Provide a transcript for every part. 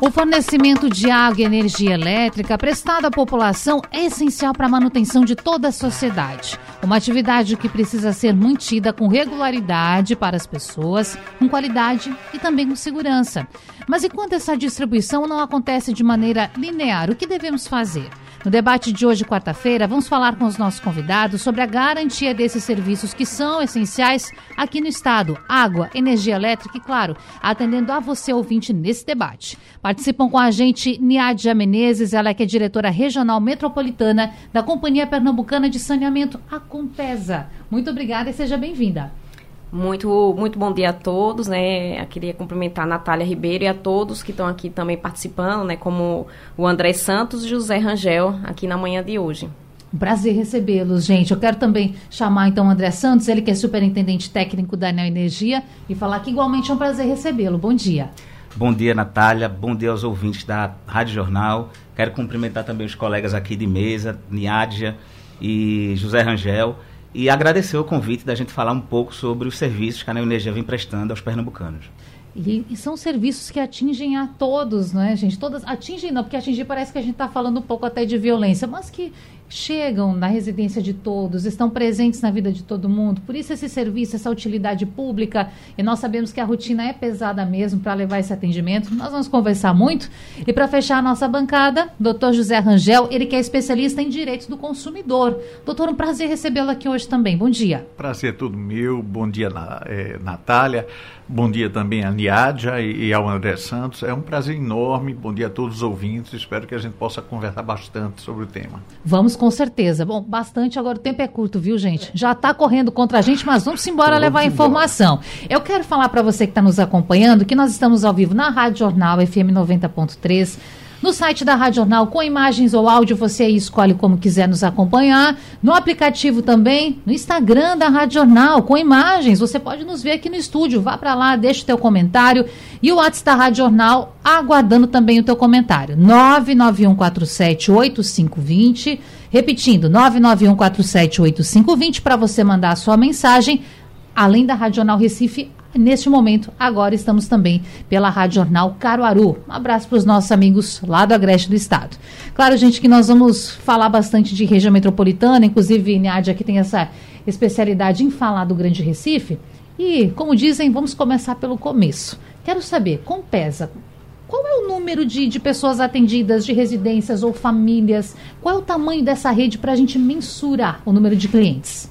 o fornecimento de água e energia elétrica prestado à população é essencial para a manutenção de toda a sociedade. Uma atividade que precisa ser mantida com regularidade para as pessoas, com qualidade e também com segurança. Mas enquanto essa distribuição não acontece de maneira linear, o que devemos fazer? No debate de hoje, quarta-feira, vamos falar com os nossos convidados sobre a garantia desses serviços que são essenciais aqui no estado: água, energia elétrica e, claro, atendendo a você ouvinte nesse debate. Participam com a gente Niadia Menezes, ela é que é diretora regional metropolitana da Companhia Pernambucana de Saneamento, a Compesa. Muito obrigada e seja bem-vinda. Muito, muito bom dia a todos, né? Eu queria cumprimentar a Natália Ribeiro e a todos que estão aqui também participando, né? Como o André Santos e José Rangel, aqui na manhã de hoje. Um prazer recebê-los, gente. Eu quero também chamar então o André Santos, ele que é superintendente técnico da Neo Energia, e falar que igualmente é um prazer recebê-lo. Bom dia. Bom dia, Natália. Bom dia aos ouvintes da Rádio Jornal. Quero cumprimentar também os colegas aqui de mesa, Niádia e José Rangel e agradecer o convite da gente falar um pouco sobre os serviços que a Neoenergia vem prestando aos pernambucanos. E, e, são serviços que atingem a todos, não é, gente? Todas atingem não, porque atingir parece que a gente está falando um pouco até de violência, mas que chegam na residência de todos, estão presentes na vida de todo mundo. Por isso esse serviço, essa utilidade pública, e nós sabemos que a rotina é pesada mesmo para levar esse atendimento. Nós vamos conversar muito. E para fechar a nossa bancada, doutor José Rangel, ele que é especialista em direitos do consumidor. Doutor, um prazer recebê-lo aqui hoje também. Bom dia. Prazer é todo meu. Bom dia, é, Natália. Bom dia também a Niádia e, e ao André Santos. É um prazer enorme. Bom dia a todos os ouvintes. Espero que a gente possa conversar bastante sobre o tema. Vamos com certeza. Bom, bastante agora o tempo é curto, viu, gente? Já está correndo contra a gente, mas vamos embora então, levar a informação. Eu quero falar para você que está nos acompanhando que nós estamos ao vivo na Rádio Jornal FM 90.3 no site da Rádio Jornal, com imagens ou áudio, você escolhe como quiser nos acompanhar. No aplicativo também, no Instagram da Rádio Jornal, com imagens. Você pode nos ver aqui no estúdio. Vá para lá, deixa o teu comentário. E o WhatsApp da Rádio Jornal, aguardando também o teu comentário. 991478520. Repetindo, 991478520 para você mandar a sua mensagem. Além da Rádio Jornal Recife, Neste momento, agora estamos também pela Rádio Jornal Caruaru. Um abraço para os nossos amigos lá do Agreste do Estado. Claro, gente, que nós vamos falar bastante de região metropolitana, inclusive, Nádia, aqui tem essa especialidade em falar do Grande Recife. E, como dizem, vamos começar pelo começo. Quero saber, com PESA, qual é o número de, de pessoas atendidas, de residências ou famílias? Qual é o tamanho dessa rede para a gente mensurar o número de clientes?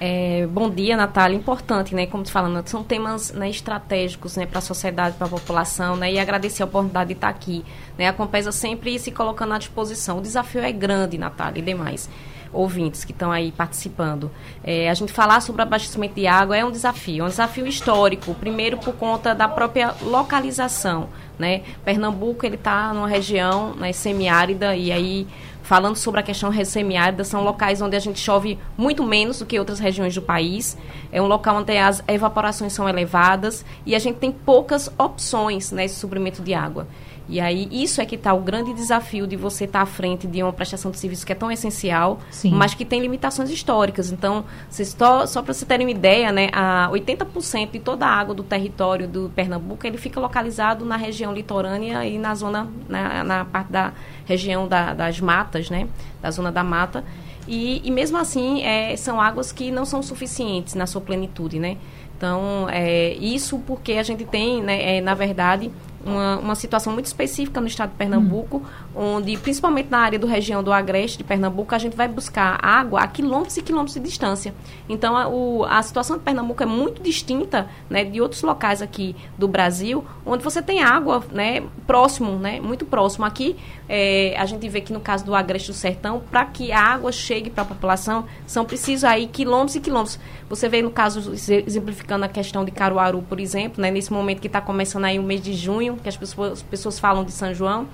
É, bom dia, Natália. Importante, né? Como te falando, são temas né, estratégicos né, para a sociedade, para a população, né? E agradecer a oportunidade de estar aqui. Né? A Compesa sempre se colocando à disposição. O desafio é grande, Natália, e demais ouvintes que estão aí participando. É, a gente falar sobre abastecimento de água é um desafio, é um desafio histórico. Primeiro por conta da própria localização, né? Pernambuco ele está numa região né, semiárida e aí falando sobre a questão semiárida, são locais onde a gente chove muito menos do que outras regiões do país. É um local onde as evaporações são elevadas e a gente tem poucas opções nesse suprimento de água. E aí, isso é que está o grande desafio de você estar tá à frente de uma prestação de serviço que é tão essencial, Sim. mas que tem limitações históricas. Então, só, só para você terem uma ideia, né, a 80% de toda a água do território do Pernambuco, ele fica localizado na região litorânea e na zona, na, na parte da região da, das matas, né, da zona da mata. E, e mesmo assim, é, são águas que não são suficientes na sua plenitude, né? Então, é, isso porque a gente tem, né, é, na verdade, uma, uma situação muito específica no estado de Pernambuco, hum. onde, principalmente na área do região do Agreste de Pernambuco, a gente vai buscar água a quilômetros e quilômetros de distância. Então, a, o, a situação de Pernambuco é muito distinta né, de outros locais aqui do Brasil, onde você tem água né, próximo, né, muito próximo. Aqui, é, a gente vê que no caso do Agreste do Sertão, para que a água chegue para a população, são precisos aí quilômetros e quilômetros. Você vê no caso, exemplificando a questão de Caruaru, por exemplo, né, nesse momento que está começando aí o mês de junho, que as pessoas, as pessoas falam de São João,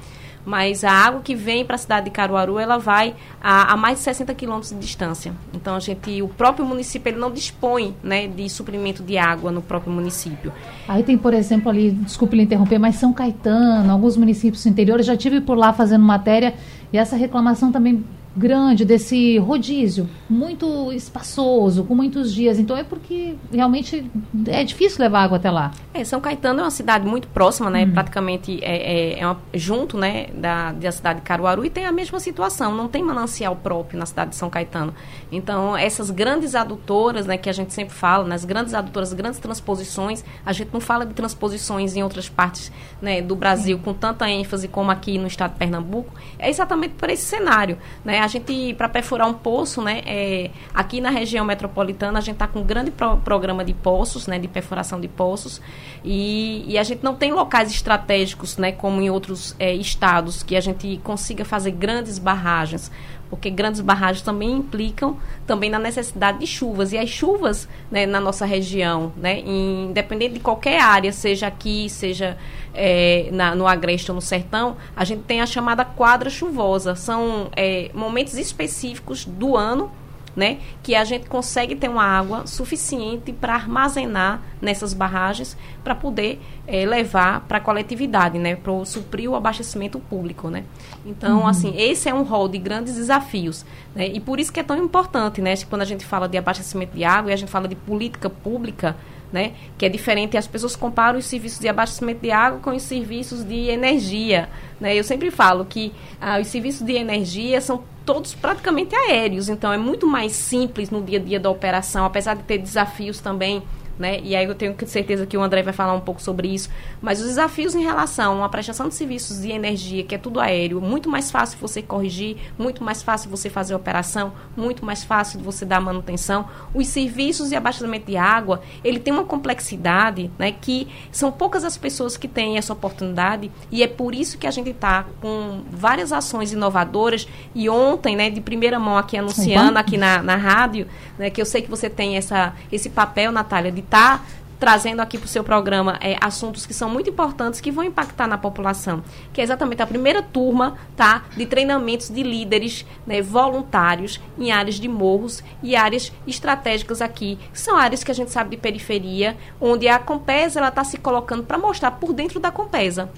mas a água que vem para a cidade de Caruaru, ela vai a, a, mais de 60 quilômetros de distância. Então, a gente, o próprio município, ele não dispõe né, de suprimento de água no próprio município. Aí tem, por exemplo, ali, desculpe lhe interromper, mas São Caetano, alguns municípios interiores, já tive por lá fazendo matéria, e essa reclamação também grande, desse rodízio, muito espaçoso, com muitos dias. Então é porque realmente é difícil levar água até lá. É, São Caetano é uma cidade muito próxima, né? Uhum. Praticamente é, é, é uma, junto, né, da, da cidade de Caruaru e tem a mesma situação. Não tem manancial próprio na cidade de São Caetano. Então essas grandes adutoras, né, que a gente sempre fala, nas grandes adutoras, grandes transposições, a gente não fala de transposições em outras partes, né, do Brasil com tanta ênfase como aqui no estado de Pernambuco. É exatamente por esse cenário, né? A gente, para perfurar um poço, né, é, aqui na região metropolitana, a gente está com um grande pro, programa de poços, né, de perfuração de poços, e, e, a gente não tem locais estratégicos, né, como em outros é, estados, que a gente consiga fazer grandes barragens porque grandes barragens também implicam também na necessidade de chuvas. E as chuvas né, na nossa região, né, independente de qualquer área, seja aqui, seja é, na, no Agreste ou no Sertão, a gente tem a chamada quadra chuvosa. São é, momentos específicos do ano né, que a gente consegue ter uma água suficiente para armazenar nessas barragens para poder é, levar para a coletividade, né, para suprir o abastecimento público, né. Então, uhum. assim, esse é um rol de grandes desafios, né, e por isso que é tão importante, né, quando a gente fala de abastecimento de água e a gente fala de política pública, né? Que é diferente. As pessoas comparam os serviços de abastecimento de água com os serviços de energia, né? Eu sempre falo que ah, os serviços de energia são todos praticamente aéreos, então é muito mais simples no dia a dia da operação, apesar de ter desafios também né? E aí eu tenho certeza que o André vai falar um pouco sobre isso. Mas os desafios em relação à prestação de serviços de energia, que é tudo aéreo, muito mais fácil você corrigir, muito mais fácil você fazer operação, muito mais fácil de você dar manutenção. Os serviços de abastecimento de água, ele tem uma complexidade, né? Que são poucas as pessoas que têm essa oportunidade e é por isso que a gente está com várias ações inovadoras e ontem, né, de primeira mão aqui anunciando aqui na, na rádio, né, que eu sei que você tem essa, esse papel, Natália, de estar tá trazendo aqui para o seu programa é, assuntos que são muito importantes que vão impactar na população, que é exatamente a primeira turma tá, de treinamentos de líderes né, voluntários em áreas de morros e áreas estratégicas aqui, que são áreas que a gente sabe de periferia, onde a Compesa está se colocando para mostrar por dentro da Compesa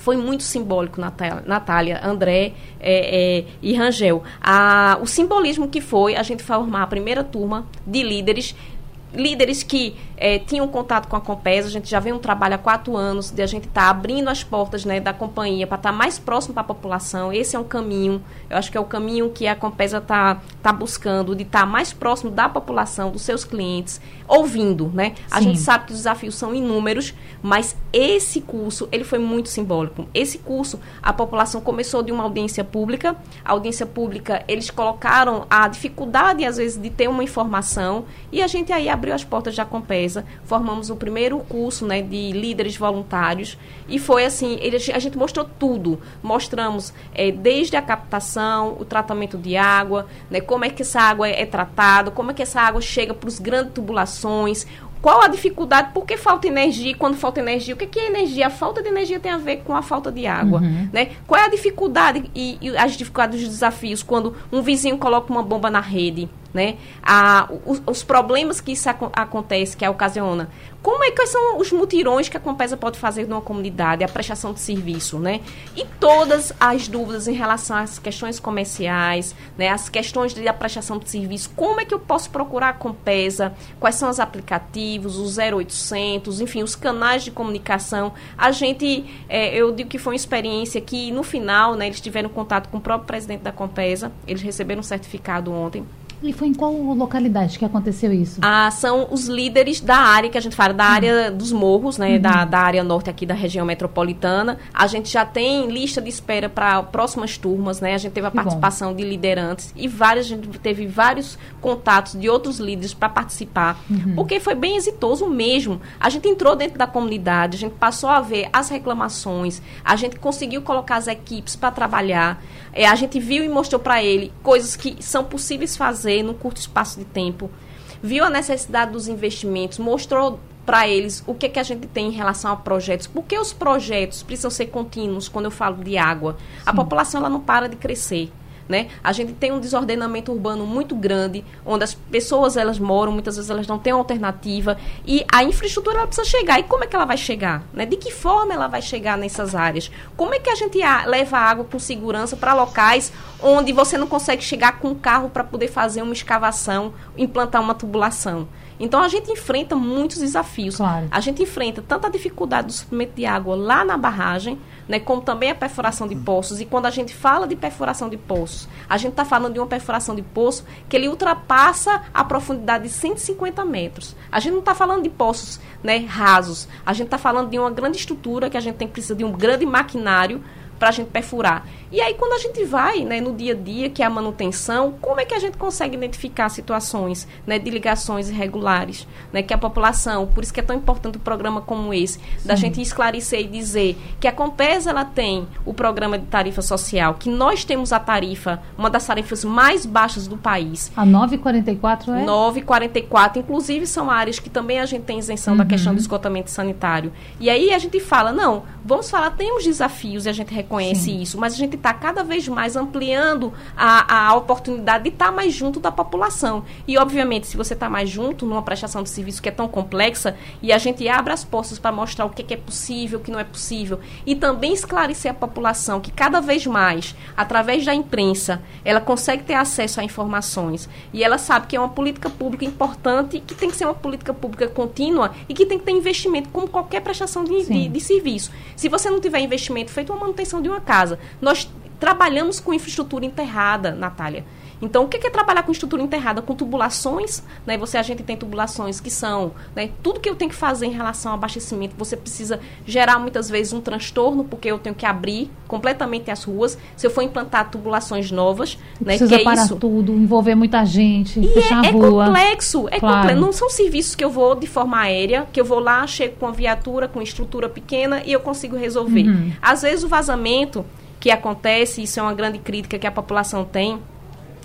foi muito simbólico, Natália, André é, é, e Rangel. A, o simbolismo que foi a gente formar a primeira turma de líderes líderes que é, tinham contato com a Compesa, a gente já vem um trabalho há quatro anos de a gente estar tá abrindo as portas né, da companhia para estar tá mais próximo para a população. Esse é um caminho, eu acho que é o caminho que a Compesa está tá buscando, de estar tá mais próximo da população, dos seus clientes, ouvindo, né? A Sim. gente sabe que os desafios são inúmeros, mas esse curso, ele foi muito simbólico. Esse curso, a população começou de uma audiência pública, a audiência pública, eles colocaram a dificuldade, às vezes, de ter uma informação, e a gente aí abriu as portas da Compesa, formamos o primeiro curso né, de líderes voluntários e foi assim, ele, a gente mostrou tudo. Mostramos é, desde a captação, o tratamento de água, né, como é que essa água é, é tratada, como é que essa água chega para os grandes tubulações, qual a dificuldade? Por que falta energia? Quando falta energia, o que é energia? A falta de energia tem a ver com a falta de água, uhum. né? Qual é a dificuldade e, e as dificuldades, os desafios quando um vizinho coloca uma bomba na rede? Né? A, os, os, problemas que isso ac acontece, que ocasiona. Como é que são os mutirões que a Compesa pode fazer numa comunidade, a prestação de serviço, né? E todas as dúvidas em relação às questões comerciais, né? As questões da prestação de serviço, como é que eu posso procurar a Compesa, quais são os aplicativos, os 0800, enfim, os canais de comunicação. A gente, é, eu digo que foi uma experiência que no final, né, eles tiveram contato com o próprio presidente da Compesa, eles receberam um certificado ontem, e foi em qual localidade que aconteceu isso? Ah, são os líderes da área que a gente fala, da uhum. área dos morros, né? Uhum. Da, da área norte aqui da região metropolitana. A gente já tem lista de espera para próximas turmas, né? A gente teve a que participação bom. de liderantes e várias, a gente teve vários contatos de outros líderes para participar. Uhum. Porque foi bem exitoso mesmo. A gente entrou dentro da comunidade, a gente passou a ver as reclamações, a gente conseguiu colocar as equipes para trabalhar. É, a gente viu e mostrou para ele coisas que são possíveis fazer num curto espaço de tempo. Viu a necessidade dos investimentos, mostrou para eles o que, que a gente tem em relação a projetos. Porque os projetos precisam ser contínuos quando eu falo de água. Sim. A população ela não para de crescer. Né? A gente tem um desordenamento urbano muito grande, onde as pessoas elas moram, muitas vezes elas não têm alternativa e a infraestrutura ela precisa chegar. E como é que ela vai chegar? Né? De que forma ela vai chegar nessas áreas? Como é que a gente leva água com segurança para locais onde você não consegue chegar com um carro para poder fazer uma escavação, implantar uma tubulação? Então a gente enfrenta muitos desafios. Claro. A gente enfrenta tanto a dificuldade do suprimento de água lá na barragem, né, como também a perfuração de poços. E quando a gente fala de perfuração de poços, a gente está falando de uma perfuração de poço que ele ultrapassa a profundidade de 150 metros. A gente não está falando de poços né, rasos. A gente está falando de uma grande estrutura que a gente tem que precisar de um grande maquinário para a gente perfurar. E aí, quando a gente vai né, no dia a dia, que é a manutenção, como é que a gente consegue identificar situações né, de ligações irregulares? Né, que a população, por isso que é tão importante um programa como esse, Sim. da gente esclarecer e dizer que a Compesa ela tem o programa de tarifa social, que nós temos a tarifa, uma das tarifas mais baixas do país. A 9,44 é? 9,44. Inclusive, são áreas que também a gente tem isenção uhum. da questão do esgotamento sanitário. E aí a gente fala, não, vamos falar, tem os desafios e a gente reconhece Sim. isso, mas a gente está cada vez mais ampliando a, a oportunidade de estar tá mais junto da população. E, obviamente, se você está mais junto numa prestação de serviço que é tão complexa, e a gente abre as portas para mostrar o que é, que é possível, o que não é possível, e também esclarecer a população que cada vez mais, através da imprensa, ela consegue ter acesso a informações. E ela sabe que é uma política pública importante, que tem que ser uma política pública contínua e que tem que ter investimento, como qualquer prestação de, de, de serviço. Se você não tiver investimento feito uma manutenção de uma casa, nós trabalhamos com infraestrutura enterrada, Natália. Então, o que é trabalhar com estrutura enterrada? Com tubulações, né? Você, a gente tem tubulações que são, né? Tudo que eu tenho que fazer em relação ao abastecimento, você precisa gerar muitas vezes um transtorno, porque eu tenho que abrir completamente as ruas. Se eu for implantar tubulações novas, né? Precisa que é parar isso. tudo, envolver muita gente, e fechar é, a rua. É complexo, é claro. complexo. Não são serviços que eu vou de forma aérea, que eu vou lá, chego com a viatura, com estrutura pequena e eu consigo resolver. Uhum. Às vezes o vazamento que acontece, isso é uma grande crítica que a população tem.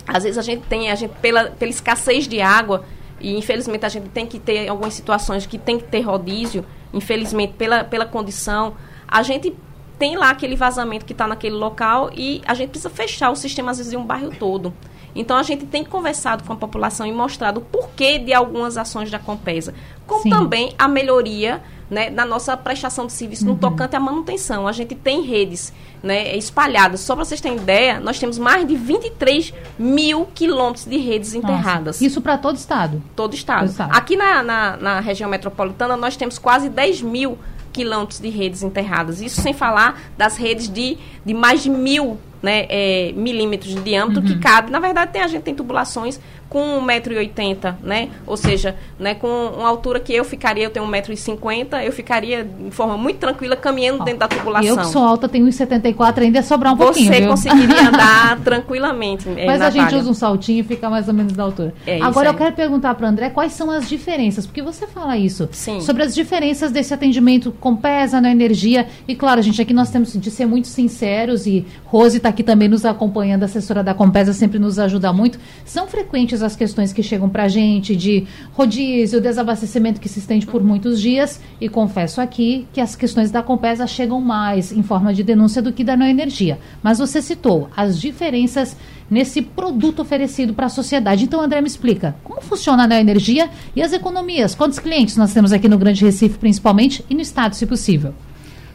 Às vezes a gente tem, a gente, pela, pela escassez de água, e infelizmente a gente tem que ter algumas situações que tem que ter rodízio, infelizmente pela, pela condição, a gente tem lá aquele vazamento que está naquele local e a gente precisa fechar o sistema, às vezes, de um bairro todo. Então a gente tem conversado com a população e mostrado o porquê de algumas ações da Compesa, como Sim. também a melhoria né, na nossa prestação de serviço uhum. no tocante à manutenção. A gente tem redes né, espalhadas. Só para vocês terem ideia, nós temos mais de 23 mil quilômetros de redes nossa. enterradas. Isso para todo estado? Todo estado. Todo estado. Aqui na, na, na, região metropolitana, nós temos quase 10 mil quilômetros de redes enterradas. Isso sem falar das redes de, de mais de mil né, é, milímetros de diâmetro uhum. que cabe. Na verdade, tem, a gente tem tubulações com 1,80m, né? Ou seja, né, com uma altura que eu ficaria, eu tenho 1,50m, eu ficaria de forma muito tranquila caminhando dentro da tubulação. Eu que sou alta, tenho 1,74m, ainda ia sobrar um Você pouquinho, Você conseguiria andar tranquilamente, é, Mas Natália. a gente usa um saltinho e fica mais ou menos da altura. É Agora, eu quero perguntar para André quais são as diferenças, porque você fala isso, Sim. sobre as diferenças desse atendimento com pesa na energia, e claro, gente, aqui nós temos de ser muito sinceros, e Rose está aqui também nos acompanhando, a assessora da Compesa sempre nos ajuda muito. São frequentes as questões que chegam para a gente de rodízio, desabastecimento que se estende por muitos dias. E confesso aqui que as questões da Compesa chegam mais em forma de denúncia do que da Neoenergia. Mas você citou as diferenças nesse produto oferecido para a sociedade. Então, André, me explica como funciona a Neoenergia e as economias. Quantos clientes nós temos aqui no Grande Recife, principalmente, e no Estado, se possível?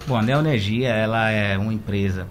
Bom, a Neoenergia ela é uma empresa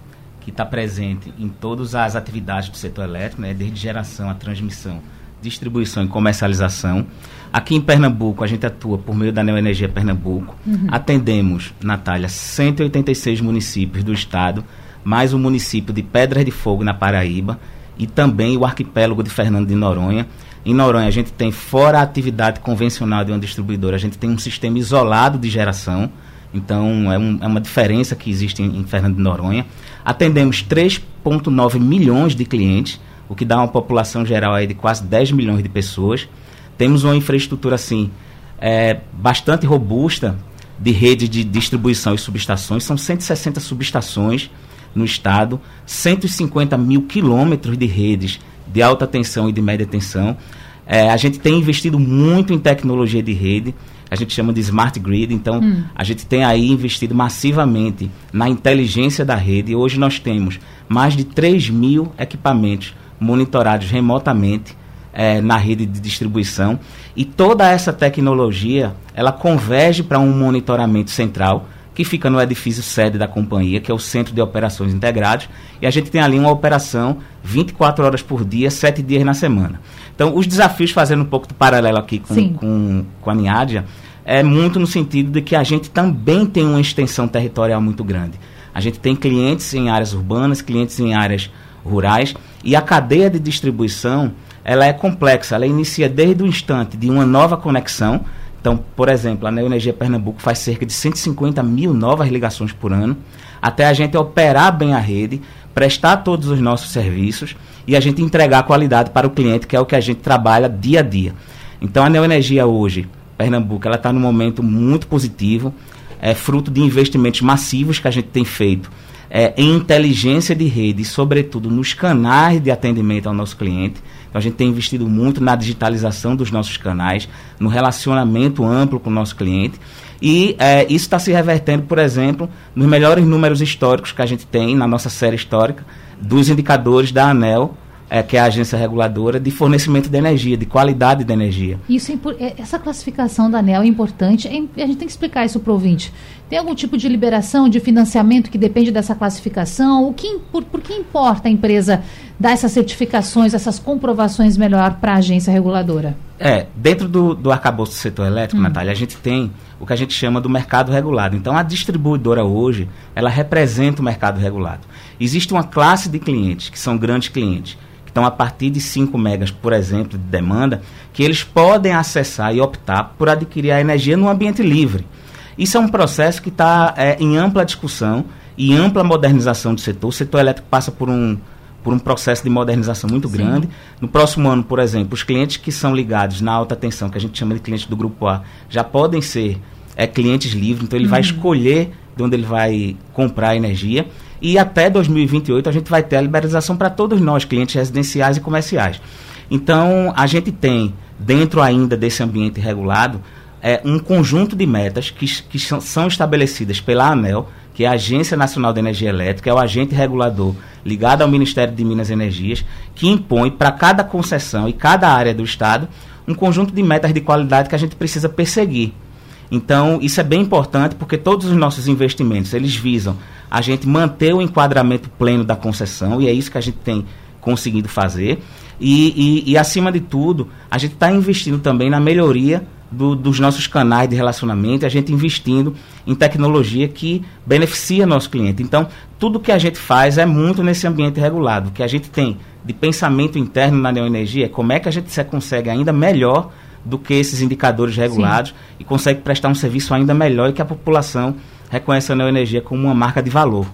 que está presente em todas as atividades do setor elétrico, né, desde geração a transmissão, distribuição e comercialização. Aqui em Pernambuco, a gente atua por meio da Neoenergia Pernambuco. Uhum. Atendemos, Natália, 186 municípios do estado, mais o município de Pedras de Fogo, na Paraíba, e também o arquipélago de Fernando de Noronha. Em Noronha, a gente tem, fora a atividade convencional de uma distribuidora, a gente tem um sistema isolado de geração. Então, é, um, é uma diferença que existe em, em Fernando de Noronha. Atendemos 3,9 milhões de clientes, o que dá uma população geral aí de quase 10 milhões de pessoas. Temos uma infraestrutura assim é, bastante robusta de rede de distribuição e subestações. São 160 subestações no estado, 150 mil quilômetros de redes de alta tensão e de média tensão. É, a gente tem investido muito em tecnologia de rede. A gente chama de smart grid. Então, hum. a gente tem aí investido massivamente na inteligência da rede. Hoje nós temos mais de 3 mil equipamentos monitorados remotamente é, na rede de distribuição. E toda essa tecnologia, ela converge para um monitoramento central que fica no edifício sede da companhia, que é o Centro de Operações Integrados, e a gente tem ali uma operação 24 horas por dia, 7 dias na semana. Então, os desafios, fazendo um pouco de paralelo aqui com, com, com a Niádia, é muito no sentido de que a gente também tem uma extensão territorial muito grande. A gente tem clientes em áreas urbanas, clientes em áreas rurais, e a cadeia de distribuição ela é complexa, ela inicia desde o instante de uma nova conexão, então, por exemplo, a Neoenergia Pernambuco faz cerca de 150 mil novas ligações por ano, até a gente operar bem a rede, prestar todos os nossos serviços e a gente entregar qualidade para o cliente, que é o que a gente trabalha dia a dia. Então, a Neoenergia hoje, Pernambuco, ela está num momento muito positivo, é fruto de investimentos massivos que a gente tem feito é, em inteligência de rede, sobretudo nos canais de atendimento ao nosso cliente. Então, a gente tem investido muito na digitalização dos nossos canais, no relacionamento amplo com o nosso cliente. E é, isso está se revertendo, por exemplo, nos melhores números históricos que a gente tem na nossa série histórica dos indicadores da ANEL, é, que é a agência reguladora de fornecimento de energia, de qualidade de energia. Isso é, é essa classificação da ANEL é importante. É, a gente tem que explicar isso para o ouvinte. Tem algum tipo de liberação de financiamento que depende dessa classificação? O que, por, por que importa a empresa dar essas certificações, essas comprovações melhor para a agência reguladora? É, dentro do, do arcabouço do setor elétrico, hum. Natália, a gente tem o que a gente chama do mercado regulado. Então, a distribuidora hoje, ela representa o mercado regulado. Existe uma classe de clientes, que são grandes clientes, que estão a partir de 5 megas, por exemplo, de demanda, que eles podem acessar e optar por adquirir a energia no ambiente livre. Isso é um processo que está é, em ampla discussão e ampla modernização do setor. O setor elétrico passa por um, por um processo de modernização muito Sim. grande. No próximo ano, por exemplo, os clientes que são ligados na alta tensão, que a gente chama de clientes do grupo A, já podem ser é, clientes livres, então ele uhum. vai escolher de onde ele vai comprar energia. E até 2028 a gente vai ter a liberalização para todos nós, clientes residenciais e comerciais. Então, a gente tem, dentro ainda desse ambiente regulado, é, um conjunto de metas que, que são estabelecidas pela ANEL, que é a Agência Nacional de Energia Elétrica, é o agente regulador ligado ao Ministério de Minas e Energias, que impõe para cada concessão e cada área do Estado um conjunto de metas de qualidade que a gente precisa perseguir. Então, isso é bem importante porque todos os nossos investimentos, eles visam a gente manter o enquadramento pleno da concessão, e é isso que a gente tem conseguido fazer. E, e, e acima de tudo, a gente está investindo também na melhoria do, dos nossos canais de relacionamento, a gente investindo em tecnologia que beneficia nosso cliente. Então, tudo que a gente faz é muito nesse ambiente regulado. O que a gente tem de pensamento interno na neoenergia é como é que a gente se consegue ainda melhor do que esses indicadores regulados Sim. e consegue prestar um serviço ainda melhor e que a população reconheça a neoenergia como uma marca de valor.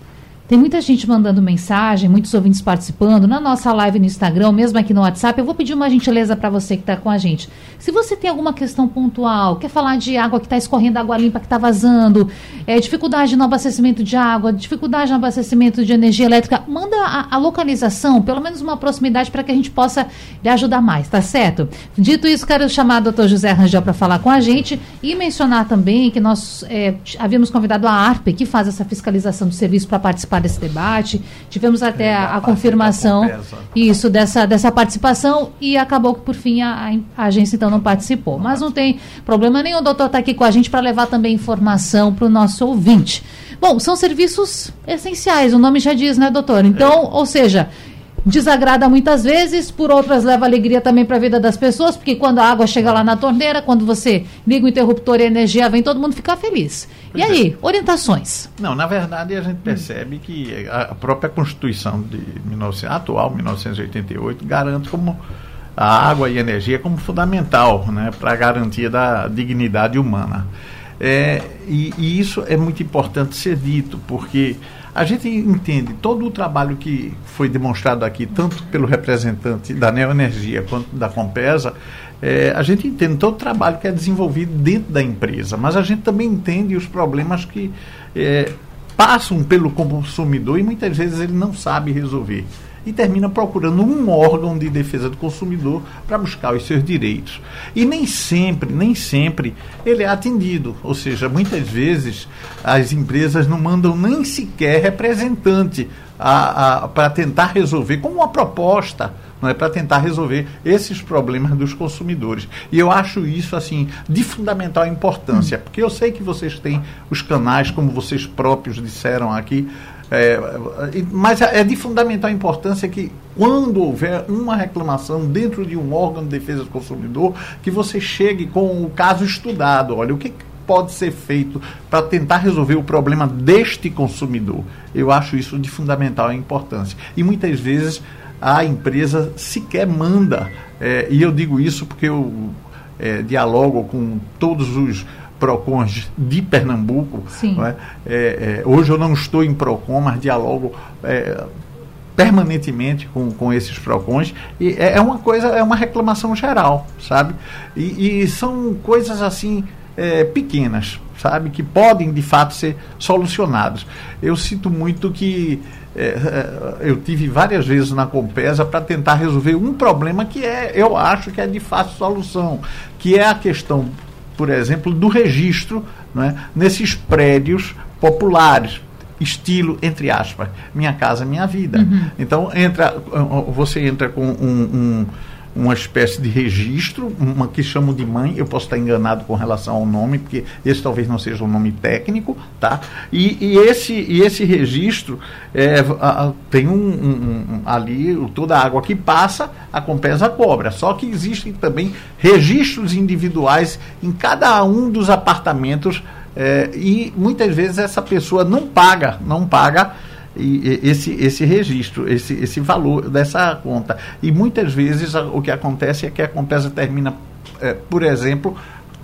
Tem muita gente mandando mensagem, muitos ouvintes participando. Na nossa live no Instagram, mesmo aqui no WhatsApp, eu vou pedir uma gentileza para você que está com a gente. Se você tem alguma questão pontual, quer falar de água que está escorrendo, água limpa que está vazando, é, dificuldade no abastecimento de água, dificuldade no abastecimento de energia elétrica, manda a, a localização, pelo menos uma proximidade para que a gente possa lhe ajudar mais, tá certo? Dito isso, quero chamar o doutor José Rangel para falar com a gente e mencionar também que nós é, havíamos convidado a ARP, que faz essa fiscalização do serviço para participar participar desse debate. Tivemos até a, a confirmação isso dessa, dessa participação e acabou que por fim a, a agência então não participou. Mas não tem problema nenhum, o doutor está aqui com a gente para levar também informação para o nosso ouvinte. Bom, são serviços essenciais, o nome já diz, né, doutor? Então, é. ou seja, desagrada muitas vezes, por outras leva alegria também para a vida das pessoas, porque quando a água chega lá na torneira, quando você liga o interruptor e a energia vem, todo mundo fica feliz. Pois e aí, é. orientações? Não, na verdade a gente percebe que a própria Constituição de 19, atual, 1988, garante como a água e a energia como fundamental né, para a garantia da dignidade humana. É, e, e, isso é muito importante ser dito, porque a gente entende todo o trabalho que foi demonstrado aqui, tanto pelo representante da Neoenergia quanto da Compesa, é, a gente entende todo o trabalho que é desenvolvido dentro da empresa, mas a gente também entende os problemas que é, passam pelo consumidor e muitas vezes ele não sabe resolver. E termina procurando um órgão de defesa do consumidor para buscar os seus direitos. E nem sempre, nem sempre ele é atendido. Ou seja, muitas vezes as empresas não mandam nem sequer representante para tentar resolver, como uma proposta não é para tentar resolver esses problemas dos consumidores. E eu acho isso assim de fundamental importância, porque eu sei que vocês têm os canais, como vocês próprios disseram aqui, é, mas é de fundamental importância que, quando houver uma reclamação dentro de um órgão de defesa do consumidor, que você chegue com o caso estudado. Olha, o que pode ser feito para tentar resolver o problema deste consumidor? Eu acho isso de fundamental importância. E muitas vezes a empresa sequer manda, é, e eu digo isso porque eu é, dialogo com todos os PROCONs de Pernambuco. É? é? É, hoje eu não estou em PROCON, mas dialogo é, permanentemente com, com esses PROCONs. E é, é, uma coisa, é uma reclamação geral, sabe? E, e são coisas assim é, pequenas, sabe? Que podem de fato ser solucionadas. Eu sinto muito que eu tive várias vezes na Compesa para tentar resolver um problema que é, eu acho que é de fácil solução, que é a questão por exemplo, do registro né, nesses prédios populares, estilo, entre aspas, minha casa, minha vida. Uhum. Então, entra, você entra com um, um uma espécie de registro, uma que chamam de mãe, eu posso estar enganado com relação ao nome, porque esse talvez não seja um nome técnico, tá? E, e esse, e esse registro é, a, tem um, um, um, ali, toda a água que passa, a Compesa cobra. Só que existem também registros individuais em cada um dos apartamentos é, e muitas vezes essa pessoa não paga, não paga e, esse, esse registro, esse, esse valor dessa conta. E muitas vezes o que acontece é que a Compesa termina, é, por exemplo,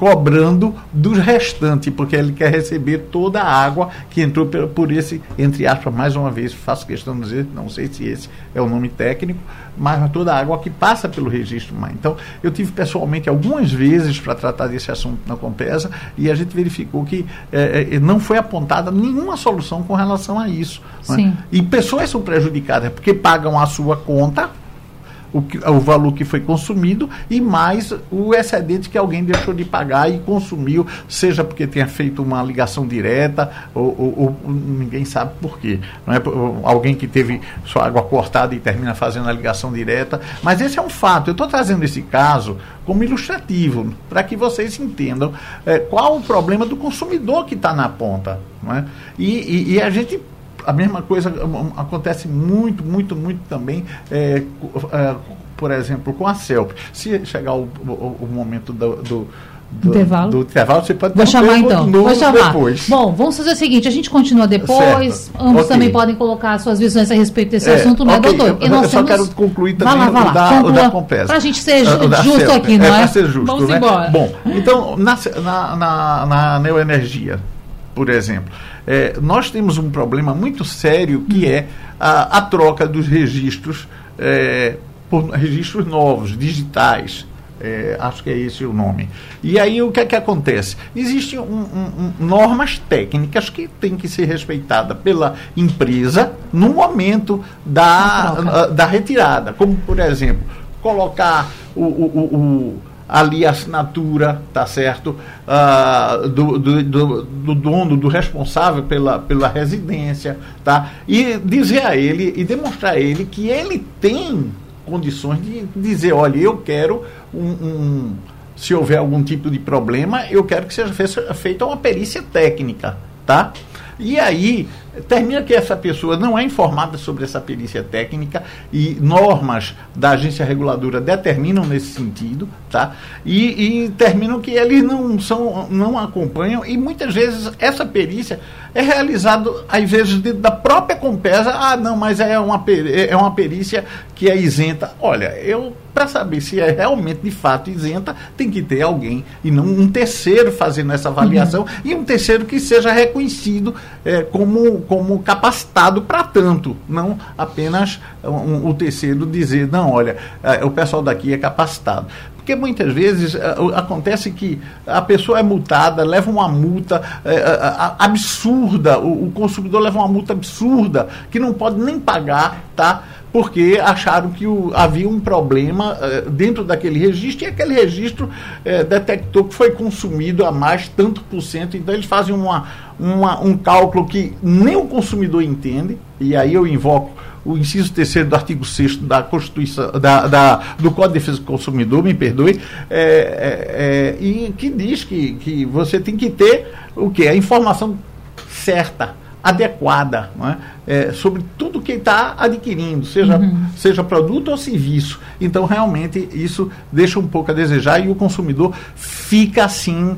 cobrando dos restantes, porque ele quer receber toda a água que entrou por, esse, entre aspas, mais uma vez, faço questão de dizer, não sei se esse é o nome técnico, mas toda a água que passa pelo registro mãe. Então, eu tive pessoalmente algumas vezes para tratar desse assunto na Compesa e a gente verificou que é, é, não foi apontada nenhuma solução com relação a isso. Né? E pessoas são prejudicadas porque pagam a sua conta o, que, o valor que foi consumido e mais o excedente que alguém deixou de pagar e consumiu, seja porque tenha feito uma ligação direta ou, ou, ou ninguém sabe por quê. Não é? Alguém que teve sua água cortada e termina fazendo a ligação direta. Mas esse é um fato. Eu estou trazendo esse caso como ilustrativo, para que vocês entendam é, qual o problema do consumidor que está na ponta. Não é? e, e, e a gente a mesma coisa acontece muito, muito, muito também, é, é, por exemplo, com a CELP. Se chegar o, o, o momento do, do do intervalo. do intervalo, você pode Vou chamar então. Vou chamar. Depois. Bom, vamos fazer o seguinte: a gente continua depois. Certo. Ambos okay. também podem colocar suas visões a respeito desse é, assunto, não é, okay. doutor? E nós eu só quero concluir também vai lá, vai lá. Da, Conclua, da Compesa. Para a gente ser uh, justo CELP. aqui, não é? é? Para ser justo. Vamos né? embora. Bom, então, na, na, na, na neoenergia, por exemplo é, nós temos um problema muito sério que é a, a troca dos registros é, por registros novos, digitais. É, acho que é esse o nome. E aí o que é que acontece? Existem um, um, um, normas técnicas que têm que ser respeitadas pela empresa no momento da, da retirada. Como, por exemplo, colocar o, o, o ali a assinatura, tá certo, uh, do, do, do, do, dono, do responsável pela, pela residência, tá? E dizer a ele e demonstrar a ele que ele tem condições de dizer, olha, eu quero um, um se houver algum tipo de problema, eu quero que seja feita uma perícia técnica, tá? E aí, termina que essa pessoa não é informada sobre essa perícia técnica e normas da agência reguladora determinam nesse sentido, tá? E, e terminam que eles não são, não acompanham e muitas vezes essa perícia é realizada às vezes dentro da própria Compesa. Ah, não, mas é uma é uma perícia que é isenta. Olha, eu para saber se é realmente de fato isenta, tem que ter alguém e não um terceiro fazendo essa avaliação uhum. e um terceiro que seja reconhecido é, como como capacitado para tanto, não apenas um, o terceiro dizer, não, olha, é, o pessoal daqui é capacitado. Porque muitas vezes é, acontece que a pessoa é multada, leva uma multa é, absurda, o, consumidor leva uma multa absurda, que não pode nem pagar, tá? Porque acharam que o, havia um problema uh, dentro daquele registro e aquele registro uh, detectou que foi consumido a mais tanto por cento. Então eles fazem uma, uma, um cálculo que nem o consumidor entende, e aí eu invoco o inciso terceiro do artigo 6 da Constituição, da, da, do Código de Defesa do Consumidor, me perdoe, é, é, é, e que diz que, que você tem que ter o que? A informação certa, adequada é? é, sobre tudo que está adquirindo, seja, uhum. seja produto ou serviço. Então, realmente, isso deixa um pouco a desejar e o consumidor fica assim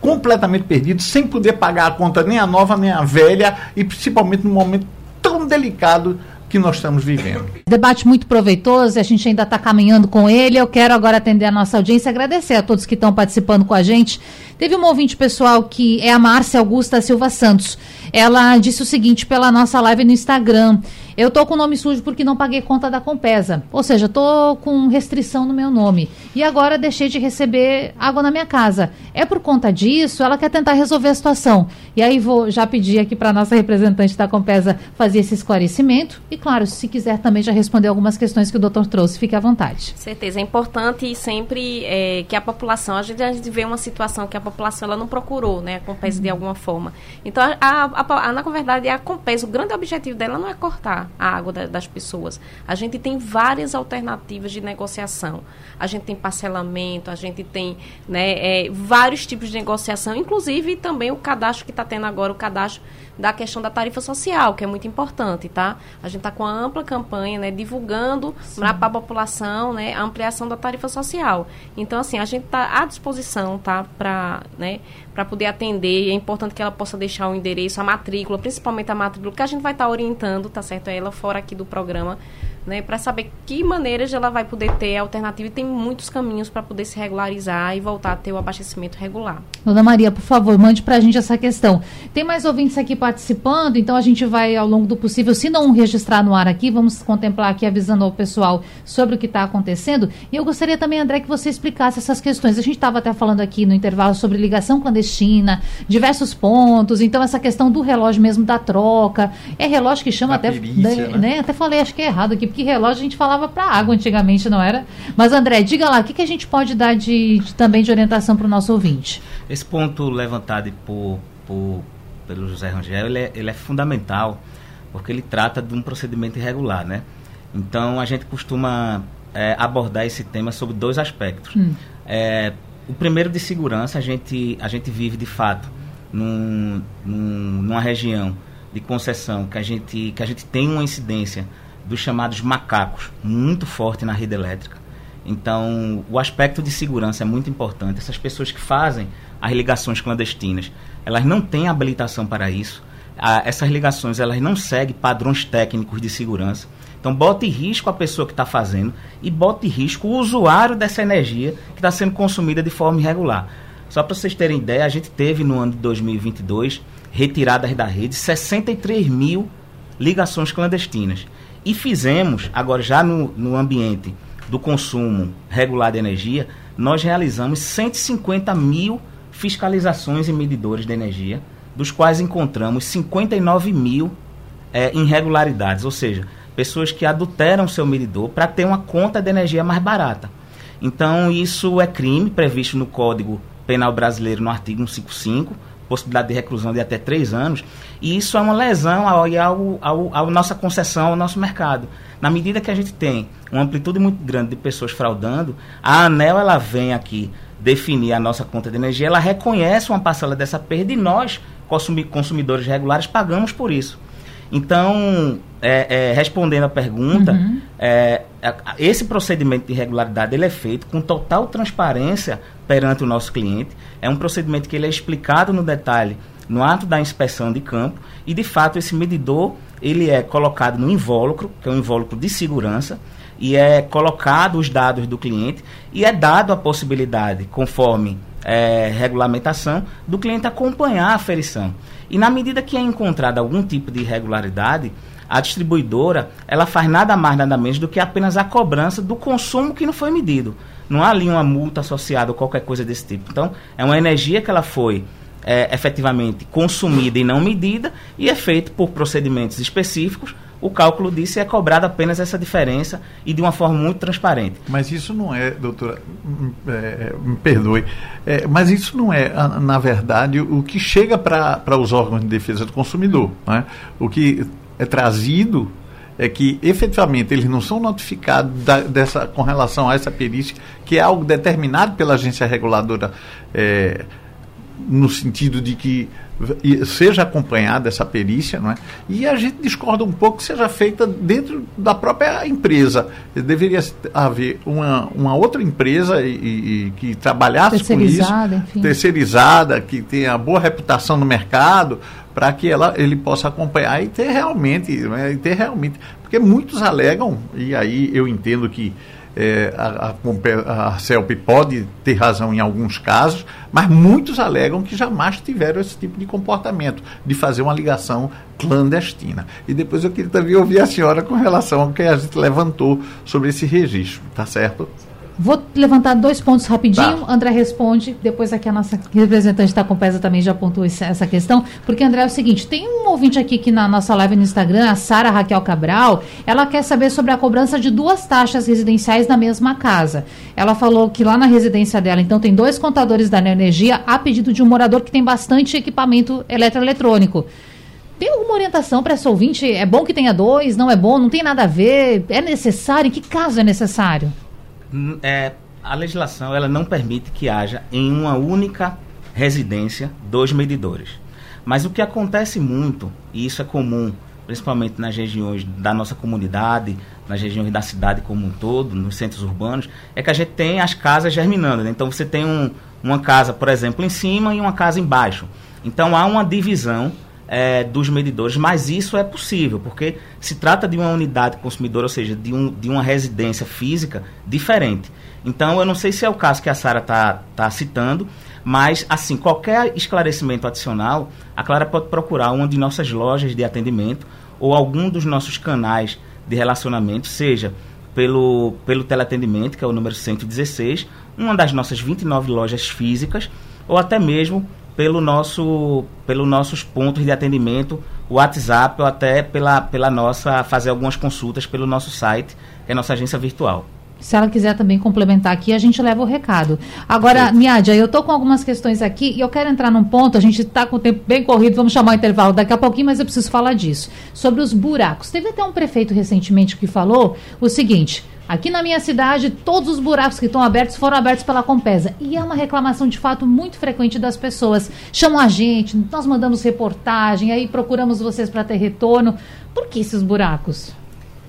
completamente perdido, sem poder pagar a conta nem a nova nem a velha, e principalmente num momento tão delicado que nós estamos vivendo. Debate muito proveitoso, a gente ainda está caminhando com ele. Eu quero agora atender a nossa audiência, agradecer a todos que estão participando com a gente. Teve um ouvinte pessoal que é a Márcia Augusta Silva Santos. Ela disse o seguinte pela nossa live no Instagram. Eu tô com o nome sujo porque não paguei conta da Compesa. Ou seja, tô com restrição no meu nome. E agora deixei de receber água na minha casa. É por conta disso, ela quer tentar resolver a situação. E aí vou já pedir aqui para nossa representante da Compesa fazer esse esclarecimento. E claro, se quiser também já responder algumas questões que o doutor trouxe, fique à vontade. Certeza, é importante sempre é, que a população, a gente, vê uma situação que a população ela não procurou, né, a Compesa uhum. de alguma forma. Então, a, a, na verdade, a Compesa, o grande objetivo dela não é cortar a água da, das pessoas. A gente tem várias alternativas de negociação. A gente tem parcelamento, a gente tem né, é, vários tipos de negociação, inclusive também o cadastro que está tendo agora, o cadastro da questão da tarifa social, que é muito importante, tá? A gente está com a ampla campanha, né, divulgando para a população, né, a ampliação da tarifa social. Então, assim, a gente está à disposição, tá, para, né, para poder atender. É importante que ela possa deixar o endereço, a matrícula, principalmente a matrícula, que a gente vai estar tá orientando, tá certo? Ela fora aqui do programa né, para saber que maneiras ela vai poder ter alternativa e tem muitos caminhos para poder se regularizar e voltar a ter o abastecimento regular. Dona Maria, por favor, mande para a gente essa questão. Tem mais ouvintes aqui participando, então a gente vai, ao longo do possível, se não registrar no ar aqui, vamos contemplar aqui avisando ao pessoal sobre o que está acontecendo. E eu gostaria também, André, que você explicasse essas questões. A gente estava até falando aqui no intervalo sobre ligação clandestina, diversos pontos, então essa questão do relógio mesmo da troca. É relógio que chama até. Perícia, né? né? Até falei, acho que é errado aqui, porque relógio a gente falava para água antigamente, não era? Mas, André, diga lá, o que, que a gente pode dar de, de também de orientação para o nosso ouvinte? Esse ponto levantado por, por, pelo José Rangel, ele é, ele é fundamental, porque ele trata de um procedimento irregular, né? Então, a gente costuma é, abordar esse tema sobre dois aspectos. Hum. É, o primeiro de segurança, a gente, a gente vive de fato num, num, numa região de concessão que a gente, que a gente tem uma incidência dos chamados macacos, muito forte na rede elétrica. Então, o aspecto de segurança é muito importante. Essas pessoas que fazem as ligações clandestinas, elas não têm habilitação para isso. Essas ligações, elas não seguem padrões técnicos de segurança. Então, bota em risco a pessoa que está fazendo e bota em risco o usuário dessa energia que está sendo consumida de forma irregular. Só para vocês terem ideia, a gente teve no ano de 2022 retiradas da rede 63 mil ligações clandestinas. E fizemos, agora já no, no ambiente do consumo regular de energia, nós realizamos 150 mil fiscalizações e medidores de energia, dos quais encontramos 59 mil é, irregularidades, ou seja, pessoas que adulteram seu medidor para ter uma conta de energia mais barata. Então, isso é crime previsto no Código Penal Brasileiro, no artigo 155, possibilidade de reclusão de até três anos, e isso é uma lesão ao, ao, ao, ao nossa concessão, ao nosso mercado. Na medida que a gente tem uma amplitude muito grande de pessoas fraudando, a ANEL ela vem aqui definir a nossa conta de energia, ela reconhece uma parcela dessa perda e nós, consumidores regulares, pagamos por isso. Então, é, é, respondendo a pergunta, uhum. é, esse procedimento de irregularidade ele é feito com total transparência perante o nosso cliente. É um procedimento que ele é explicado no detalhe no ato da inspeção de campo e, de fato, esse medidor ele é colocado no invólucro, que é um invólucro de segurança, e é colocado os dados do cliente e é dado a possibilidade, conforme é, regulamentação, do cliente acompanhar a aferição. E na medida que é encontrada algum tipo de irregularidade, a distribuidora ela faz nada mais nada menos do que apenas a cobrança do consumo que não foi medido. Não há ali uma multa associada ou qualquer coisa desse tipo. Então, é uma energia que ela foi é, efetivamente consumida e não medida e é feito por procedimentos específicos o cálculo disso é cobrado apenas essa diferença e de uma forma muito transparente. Mas isso não é, doutora, é, me perdoe, é, mas isso não é, na verdade, o que chega para os órgãos de defesa do consumidor. Né? O que é trazido é que efetivamente eles não são notificados da, dessa, com relação a essa perícia, que é algo determinado pela agência reguladora, é, no sentido de que seja acompanhada essa perícia, não é? E a gente discorda um pouco que seja feita dentro da própria empresa. Deveria haver uma, uma outra empresa e, e que trabalhasse com isso, enfim. terceirizada, que tenha boa reputação no mercado, para que ela, ele possa acompanhar e ter realmente, né, e ter realmente, porque muitos alegam e aí eu entendo que é, a, a, a CELP pode ter razão em alguns casos, mas muitos alegam que jamais tiveram esse tipo de comportamento, de fazer uma ligação clandestina. E depois eu queria também ouvir a senhora com relação ao que a gente levantou sobre esse registro, tá certo? Vou levantar dois pontos rapidinho. Tá. André responde, depois aqui a nossa representante da Compesa também já apontou essa questão. Porque, André, é o seguinte: tem um ouvinte aqui que na nossa live no Instagram, a Sara Raquel Cabral, ela quer saber sobre a cobrança de duas taxas residenciais na mesma casa. Ela falou que lá na residência dela, então, tem dois contadores da energia a pedido de um morador que tem bastante equipamento eletroeletrônico. Tem alguma orientação para essa ouvinte? É bom que tenha dois? Não é bom? Não tem nada a ver? É necessário? Em que caso é necessário? É, a legislação ela não permite que haja em uma única residência dois medidores. Mas o que acontece muito, e isso é comum, principalmente nas regiões da nossa comunidade, nas regiões da cidade como um todo, nos centros urbanos, é que a gente tem as casas germinando. Né? Então você tem um, uma casa, por exemplo, em cima e uma casa embaixo. Então há uma divisão é, dos medidores, mas isso é possível, porque se trata de uma unidade consumidora, ou seja, de, um, de uma residência física diferente. Então, eu não sei se é o caso que a Sara está tá citando, mas, assim, qualquer esclarecimento adicional, a Clara pode procurar uma de nossas lojas de atendimento ou algum dos nossos canais de relacionamento, seja pelo, pelo teleatendimento, que é o número 116, uma das nossas 29 lojas físicas, ou até mesmo pelo nosso, pelos nossos pontos de atendimento, WhatsApp ou até pela, pela nossa, fazer algumas consultas pelo nosso site, que é a nossa agência virtual. Se ela quiser também complementar aqui, a gente leva o recado. Agora, Miadia, eu estou com algumas questões aqui e eu quero entrar num ponto, a gente está com o tempo bem corrido, vamos chamar o intervalo daqui a pouquinho, mas eu preciso falar disso. Sobre os buracos. Teve até um prefeito recentemente que falou o seguinte: Aqui na minha cidade, todos os buracos que estão abertos foram abertos pela Compesa. E é uma reclamação de fato muito frequente das pessoas. Chamam a gente, nós mandamos reportagem, aí procuramos vocês para ter retorno. Por que esses buracos?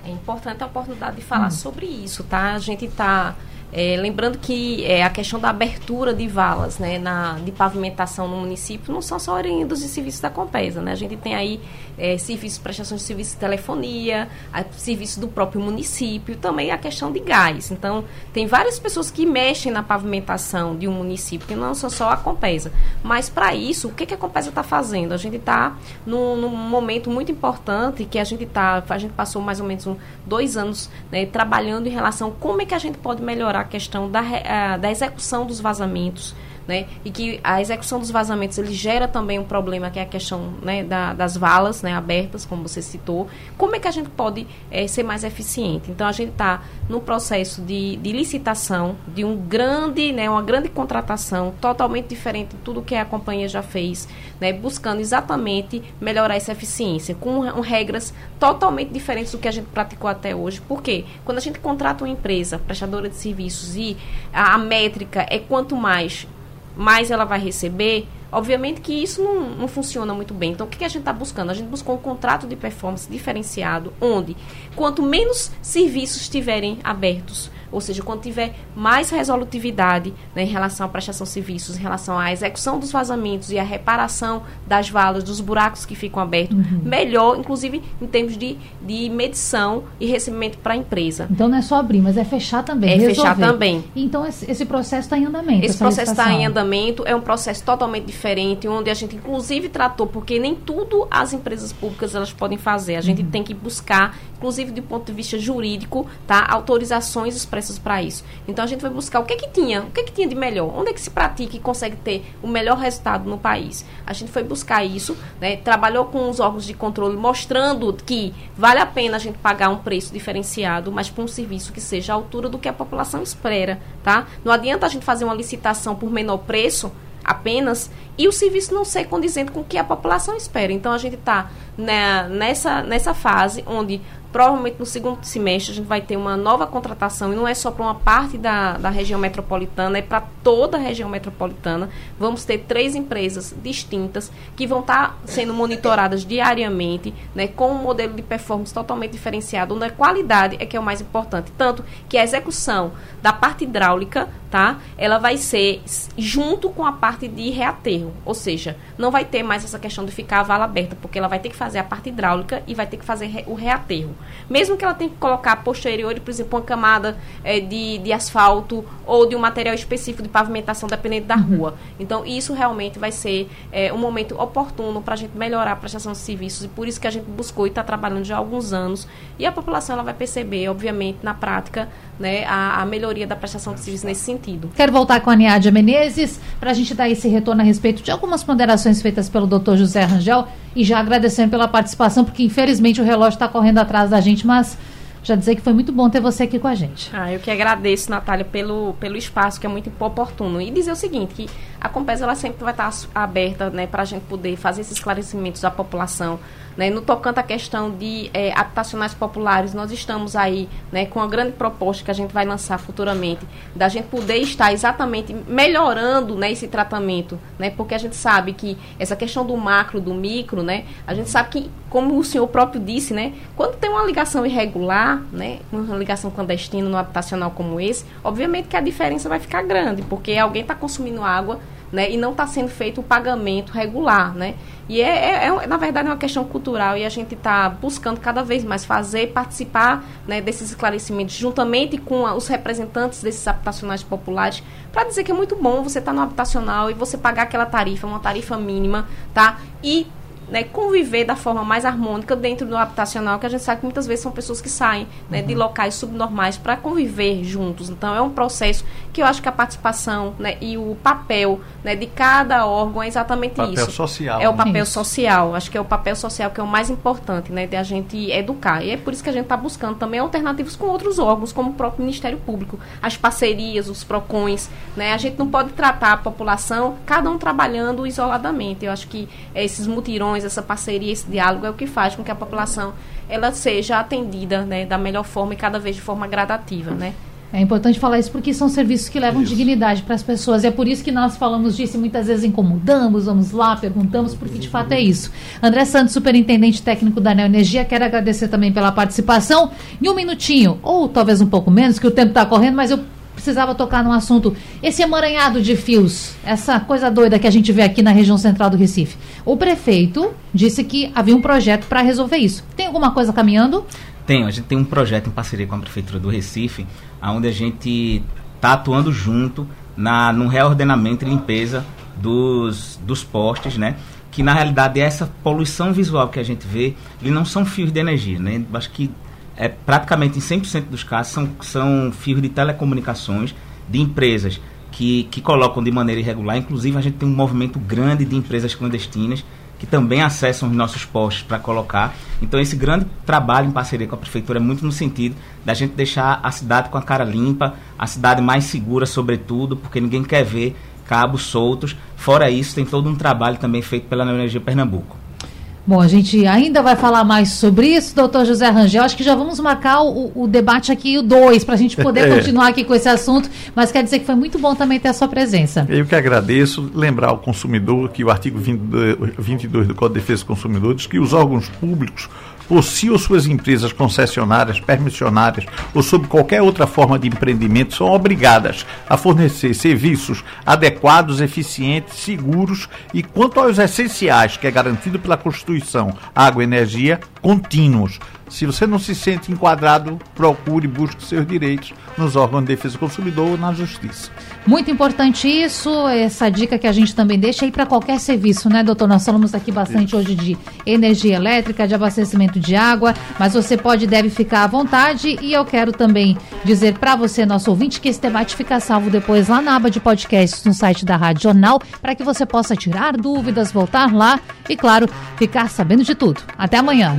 É importante a oportunidade de falar hum. sobre isso, tá? A gente está é, lembrando que é, a questão da abertura de valas né, na, de pavimentação no município não são só oriundos de serviços da Compesa. Né? A gente tem aí é, serviços, prestações de serviço de telefonia, serviços do próprio município, também a questão de gás. Então, tem várias pessoas que mexem na pavimentação de um município, que não são só a Compesa. Mas, para isso, o que, que a Compesa está fazendo? A gente está num, num, momento muito importante que a gente está, a gente passou mais ou menos um, dois anos né, trabalhando em relação a como é que a gente pode melhorar a questão da, da execução dos vazamentos, né? E que a execução dos vazamentos ele gera também um problema que é a questão né, da, das valas né, abertas, como você citou. Como é que a gente pode é, ser mais eficiente? Então a gente está no processo de, de, licitação de um grande, né, uma grande contratação totalmente diferente de tudo que a companhia já fez, né, buscando exatamente melhorar essa eficiência com regras totalmente diferentes do que a gente praticou até hoje. Por quê? Quando a gente contrata uma empresa prestadora de serviços e a, a métrica é quanto mais mais ela vai receber, obviamente que isso não, não funciona muito bem. Então, o que, que a gente está buscando? A gente buscou um contrato de performance diferenciado, onde quanto menos serviços estiverem abertos, ou seja, quando tiver mais resolutividade né, em relação à prestação de serviços, em relação à execução dos vazamentos e à reparação das valas, dos buracos que ficam abertos, uhum. melhor, inclusive em termos de, de medição e recebimento para a empresa. Então não é só abrir, mas é fechar também. É resolver. fechar também. Então esse, esse processo está em andamento. Esse processo está em andamento, é um processo totalmente diferente diferente, onde a gente inclusive tratou, porque nem tudo as empresas públicas elas podem fazer. A gente uhum. tem que buscar, inclusive do ponto de vista jurídico, tá, autorizações expressas para isso. Então a gente vai buscar o que que tinha, o que que tinha de melhor, onde é que se pratica e consegue ter o melhor resultado no país. A gente foi buscar isso, né, trabalhou com os órgãos de controle mostrando que vale a pena a gente pagar um preço diferenciado, mas por um serviço que seja à altura do que a população espera, tá? Não adianta a gente fazer uma licitação por menor preço apenas e o serviço não ser condizente com o que a população espera. Então a gente está nessa, nessa fase onde provavelmente no segundo semestre a gente vai ter uma nova contratação e não é só para uma parte da, da região metropolitana, é para toda a região metropolitana. Vamos ter três empresas distintas que vão estar tá sendo monitoradas diariamente, né, com um modelo de performance totalmente diferenciado, onde a qualidade é que é o mais importante. Tanto que a execução da parte hidráulica, tá, ela vai ser junto com a parte de reaterro, ou seja, não vai ter mais essa questão de ficar a vala aberta, porque ela vai ter que fazer a parte hidráulica e vai ter que fazer o reaterro. Mesmo que ela tenha que colocar posterior, por exemplo, uma camada é, de, de asfalto ou de um material específico de pavimentação, dependendo da uhum. rua. Então, isso realmente vai ser é, um momento oportuno para a gente melhorar a prestação de serviços e por isso que a gente buscou e está trabalhando já há alguns anos. E a população ela vai perceber, obviamente, na prática, né, a, a melhoria da prestação de serviços nesse sentido. Quero voltar com a Niádia Menezes para a gente dar esse retorno a respeito de algumas ponderações feitas pelo doutor José Rangel e já agradecendo pela participação, porque infelizmente o relógio está correndo atrás da gente, mas já dizer que foi muito bom ter você aqui com a gente. Ah, eu que agradeço, Natália, pelo, pelo espaço, que é muito oportuno. E dizer o seguinte, que a Compesa ela sempre vai estar aberta né, para a gente poder fazer esses esclarecimentos à população. Né? No tocante à questão de é, habitacionais populares, nós estamos aí né, com uma grande proposta que a gente vai lançar futuramente, da gente poder estar exatamente melhorando né, esse tratamento, né? porque a gente sabe que essa questão do macro, do micro, né, a gente sabe que, como o senhor próprio disse, né, quando tem uma ligação irregular, né, uma ligação clandestina no habitacional como esse, obviamente que a diferença vai ficar grande, porque alguém está consumindo água né, e não está sendo feito o pagamento regular, né? E é, é, é, na verdade, é uma questão cultural e a gente está buscando cada vez mais fazer, participar né, desses esclarecimentos, juntamente com os representantes desses habitacionais populares, para dizer que é muito bom você estar tá no habitacional e você pagar aquela tarifa, uma tarifa mínima, tá? E né, conviver da forma mais harmônica dentro do habitacional, que a gente sabe que muitas vezes são pessoas que saem né, uhum. de locais subnormais para conviver juntos. Então, é um processo que eu acho que a participação né, e o papel né, de cada órgão é exatamente papel isso. social. É o papel isso. social. Acho que é o papel social que é o mais importante, né, de a gente educar. E é por isso que a gente está buscando também alternativas com outros órgãos, como o próprio Ministério Público, as parcerias, os PROCONs. Né, a gente não pode tratar a população, cada um trabalhando isoladamente. Eu acho que esses mutirões essa parceria, esse diálogo é o que faz com que a população ela seja atendida né, da melhor forma e cada vez de forma gradativa, né? É importante falar isso porque são serviços que levam isso. dignidade para as pessoas. E é por isso que nós falamos disso e muitas vezes incomodamos, vamos lá, perguntamos, porque de fato é isso. André Santos, superintendente técnico da Neoenergia, quero agradecer também pela participação. Em um minutinho, ou talvez um pouco menos, que o tempo está correndo, mas eu precisava tocar num assunto. Esse emaranhado de fios, essa coisa doida que a gente vê aqui na região central do Recife. O prefeito disse que havia um projeto para resolver isso. Tem alguma coisa caminhando? Tem, a gente tem um projeto em parceria com a Prefeitura do Recife, onde a gente está atuando junto na, no reordenamento e limpeza dos, dos postes, né? Que na realidade essa poluição visual que a gente vê, eles não são fios de energia, né? Acho que é, praticamente em 100% dos casos são, são fios de telecomunicações de empresas que, que colocam de maneira irregular. Inclusive, a gente tem um movimento grande de empresas clandestinas que também acessam os nossos postos para colocar. Então, esse grande trabalho em parceria com a prefeitura é muito no sentido da gente deixar a cidade com a cara limpa, a cidade mais segura, sobretudo, porque ninguém quer ver cabos soltos. Fora isso, tem todo um trabalho também feito pela Energia Pernambuco. Bom, a gente ainda vai falar mais sobre isso, doutor José Rangel. Acho que já vamos marcar o, o debate aqui, o 2, para a gente poder é. continuar aqui com esse assunto. Mas quer dizer que foi muito bom também ter a sua presença. Eu que agradeço. Lembrar ao consumidor que o artigo 22 do Código de Defesa do Consumidor diz que os órgãos públicos ou se ou suas empresas concessionárias, permissionárias ou sob qualquer outra forma de empreendimento são obrigadas a fornecer serviços adequados, eficientes, seguros e quanto aos essenciais, que é garantido pela Constituição, água e energia, contínuos Se você não se sente enquadrado, procure e busque seus direitos nos órgãos de defesa do consumidor ou na justiça. Muito importante isso, essa dica que a gente também deixa aí para qualquer serviço, né, doutor? Nós falamos aqui bastante isso. hoje de energia elétrica, de abastecimento de água, mas você pode e deve ficar à vontade. E eu quero também dizer para você, nosso ouvinte, que esse debate fica salvo depois lá na aba de podcasts no site da Rádio Jornal, para que você possa tirar dúvidas, voltar lá e, claro, ficar sabendo de tudo. Até amanhã.